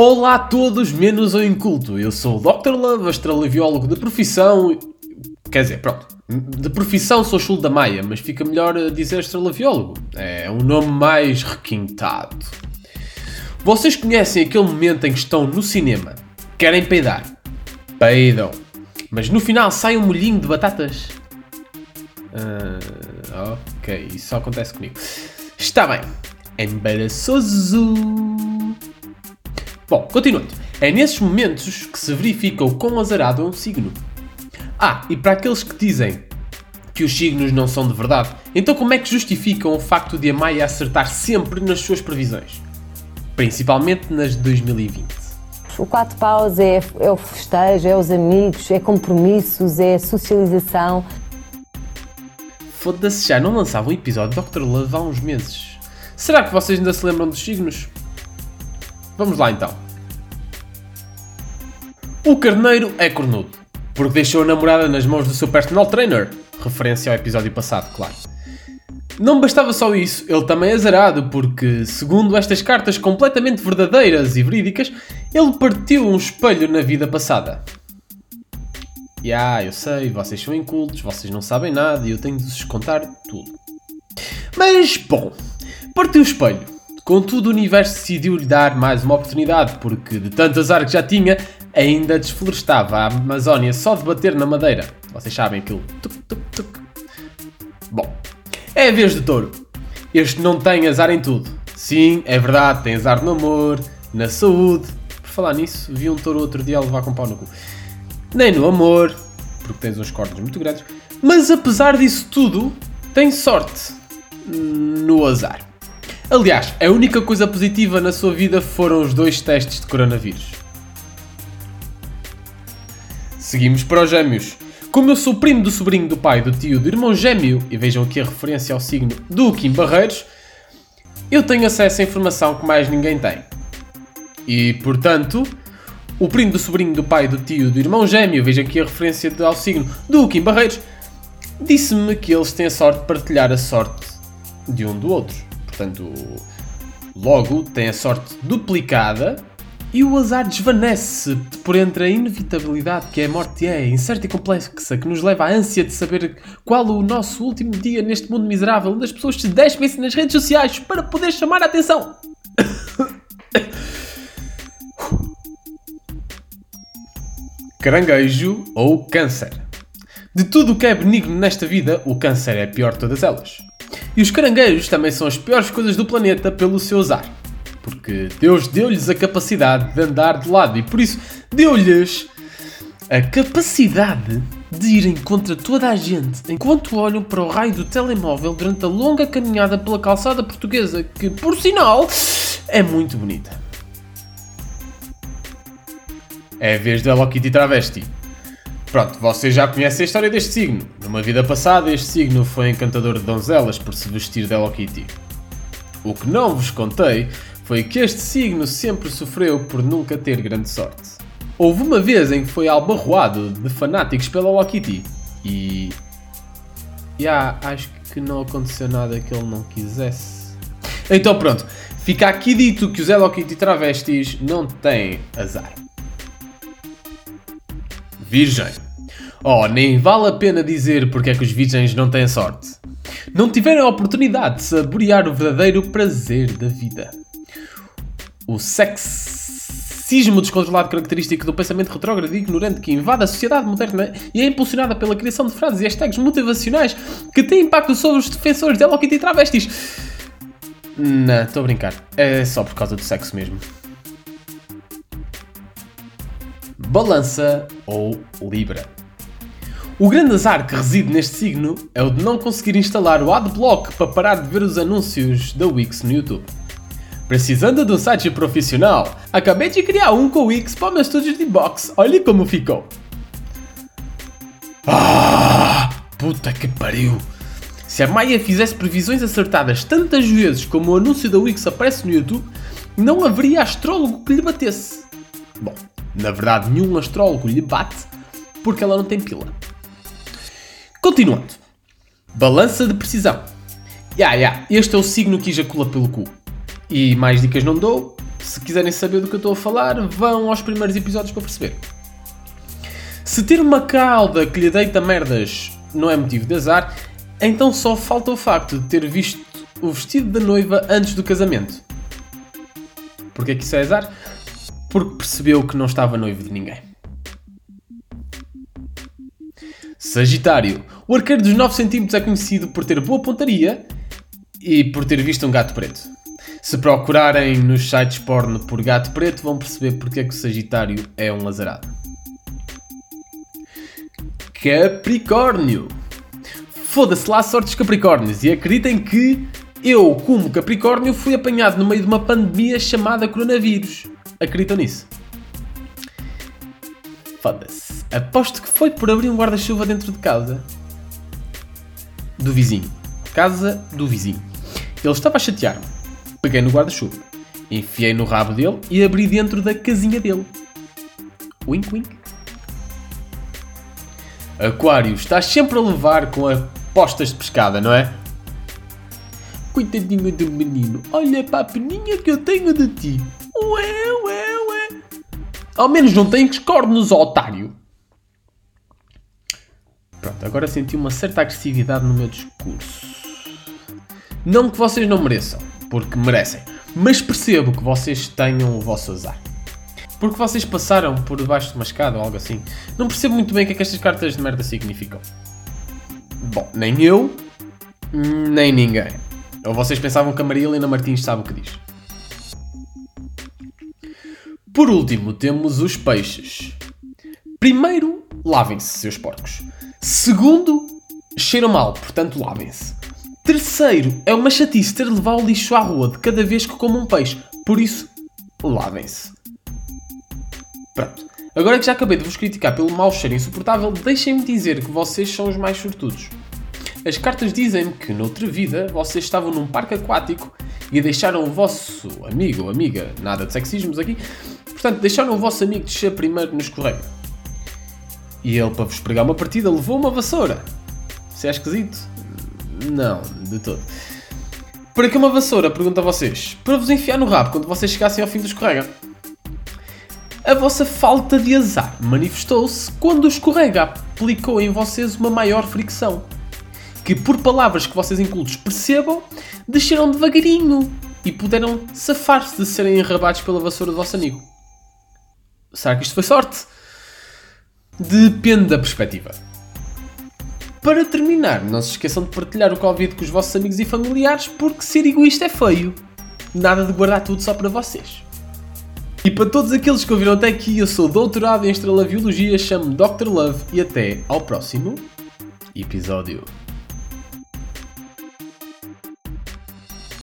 Olá a todos, menos o inculto. Eu sou o Dr. Love, astraleviólogo de profissão. Quer dizer, pronto. De profissão sou chulo da Maia, mas fica melhor dizer astraleviólogo. É um nome mais requintado. Vocês conhecem aquele momento em que estão no cinema, querem peidar, peidam, mas no final sai um molhinho de batatas? Uh, ok, isso só acontece comigo. Está bem. Embaraçoso. Bom, continuando. É nesses momentos que se verifica o quão azarado é um signo. Ah, e para aqueles que dizem que os signos não são de verdade, então como é que justificam o facto de a Maia acertar sempre nas suas previsões? Principalmente nas de 2020. O quatro paus é, é o festejo, é os amigos, é compromissos, é socialização. Foda-se, já não lançava um episódio de Dr. Love há uns meses. Será que vocês ainda se lembram dos signos? Vamos lá então. O carneiro é cornudo, porque deixou a namorada nas mãos do seu personal trainer, referência ao episódio passado, claro. Não bastava só isso, ele também é azarado, porque, segundo estas cartas completamente verdadeiras e verídicas, ele partiu um espelho na vida passada. E ah, eu sei, vocês são incultos, vocês não sabem nada e eu tenho de vos contar tudo. Mas, bom, partiu o espelho. Contudo, o universo decidiu lhe dar mais uma oportunidade, porque de tanto azar que já tinha, ainda desflorestava a Amazónia só de bater na madeira. Vocês sabem aquilo. Tuc, tuc, tuc. Bom, é a vez do touro. Este não tem azar em tudo. Sim, é verdade, tem azar no amor, na saúde. Por falar nisso, vi um touro outro dia a levar com pau no cu. Nem no amor, porque tens uns cortes muito grandes. Mas apesar disso tudo, tem sorte no azar. Aliás, a única coisa positiva na sua vida foram os dois testes de coronavírus. Seguimos para os gêmeos. Como eu sou primo do sobrinho do pai, do tio, do irmão gêmeo, e vejam aqui a referência ao signo do Kim Barreiros, eu tenho acesso a informação que mais ninguém tem. E, portanto, o primo do sobrinho do pai, do tio, do irmão gêmeo, vejam aqui a referência ao signo do Kim Barreiros, disse-me que eles têm a sorte de partilhar a sorte de um do outro. Portanto, logo tem a sorte duplicada e o azar desvanece por entre a inevitabilidade que é a morte é, incerta e complexa, que nos leva à ânsia de saber qual o nosso último dia neste mundo miserável, onde as pessoas se despem-se nas redes sociais para poder chamar a atenção. Caranguejo ou câncer. De tudo o que é benigno nesta vida, o câncer é a pior de todas elas. E os caranguejos também são as piores coisas do planeta pelo seu azar. Porque Deus deu-lhes a capacidade de andar de lado e por isso deu-lhes a capacidade de irem contra toda a gente enquanto olham para o raio do telemóvel durante a longa caminhada pela calçada portuguesa, que por sinal é muito bonita. É a vez da Hello Kitty Travesti. Pronto, vocês já conhecem a história deste signo. Numa vida passada, este signo foi encantador de donzelas por se vestir de Hello Kitty. O que não vos contei foi que este signo sempre sofreu por nunca ter grande sorte. Houve uma vez em que foi albarroado de fanáticos pela Kitty e. Yeah, acho que não aconteceu nada que ele não quisesse. Então pronto, fica aqui dito que os Hello Kitty travestis não têm azar. Virgem. Oh, nem vale a pena dizer porque é que os virgens não têm sorte. Não tiveram a oportunidade de saborear o verdadeiro prazer da vida. O sexismo descontrolado característico do pensamento retrógrado e ignorante que invade a sociedade moderna e é impulsionada pela criação de frases e hashtags motivacionais que têm impacto sobre os defensores de Hello Kitty e travestis. Não, estou a brincar. É só por causa do sexo mesmo. Balança ou Libra. O grande azar que reside neste signo é o de não conseguir instalar o Adblock para parar de ver os anúncios da Wix no YouTube. Precisando de um site profissional? Acabei de criar um com o Wix para o meu estúdio de box. Olhe como ficou. Ah, puta que pariu. Se a Maia fizesse previsões acertadas tantas vezes como o anúncio da Wix aparece no YouTube, não haveria astrólogo que lhe batesse. Bom, na verdade, nenhum astrólogo lhe bate porque ela não tem pila. Continuando. Balança de precisão. Ya, yeah, ya, yeah, este é o signo que ejacula pelo cu. E mais dicas não dou. Se quiserem saber do que eu estou a falar, vão aos primeiros episódios para perceber. Se ter uma cauda que lhe deita merdas não é motivo de azar, então só falta o facto de ter visto o vestido da noiva antes do casamento. Porquê que isso é azar? Porque percebeu que não estava noivo de ninguém. Sagitário. O arqueiro dos 9 cm é conhecido por ter boa pontaria e por ter visto um gato preto. Se procurarem nos sites porno por gato preto, vão perceber porque é que o Sagitário é um azarado. Capricórnio. Foda-se lá a sorte dos Capricórnios e acreditem que eu, como Capricórnio, fui apanhado no meio de uma pandemia chamada coronavírus. Acreditam nisso? Foda-se. Aposto que foi por abrir um guarda-chuva dentro de casa. Do vizinho. Casa do vizinho. Ele estava a chatear-me. Peguei no guarda-chuva. Enfiei no rabo dele e abri dentro da casinha dele. Wink wink. Aquário, estás sempre a levar com apostas de pescada, não é? Coitadinho do menino, olha para a peninha que eu tenho de ti. Ué, ué, ué. Ao menos não tens cornos, otário. Pronto, agora senti uma certa agressividade no meu discurso. Não que vocês não mereçam, porque merecem, mas percebo que vocês tenham o vosso azar. Porque vocês passaram por debaixo de uma escada ou algo assim. Não percebo muito bem o que é que estas cartas de merda significam. Bom, nem eu, nem ninguém. Ou vocês pensavam que a Maria Helena Martins sabe o que diz. Por último, temos os peixes. Primeiro, lavem-se, seus porcos. Segundo, cheiram mal, portanto lavem-se. Terceiro, é uma chatice ter de levar o lixo à rua de cada vez que como um peixe. Por isso, lavem-se. Pronto. Agora que já acabei de vos criticar pelo mau cheiro insuportável, deixem-me dizer que vocês são os mais sortudos. As cartas dizem-me que, noutra vida, vocês estavam num parque aquático e deixaram o vosso amigo ou amiga, nada de sexismos aqui, portanto, deixaram o vosso amigo descer primeiro no escorrega. E ele, para vos pregar uma partida, levou uma vassoura. Se é esquisito? Não, de todo. Para que uma vassoura? Pergunto a vocês. Para vos enfiar no rabo quando vocês chegassem ao fim do escorrega. A vossa falta de azar manifestou-se quando o escorrega aplicou em vocês uma maior fricção. Que, por palavras que vocês incultos percebam, desceram devagarinho e puderam safar-se de serem enrabados pela vassoura do vosso amigo. Será que isto foi sorte? Depende da perspectiva. Para terminar, não se esqueçam de partilhar o Covid com os vossos amigos e familiares, porque ser egoísta é feio. Nada de guardar tudo só para vocês. E para todos aqueles que ouviram até aqui, eu sou doutorado em Estrela Biologia, chamo-me Dr. Love e até ao próximo episódio.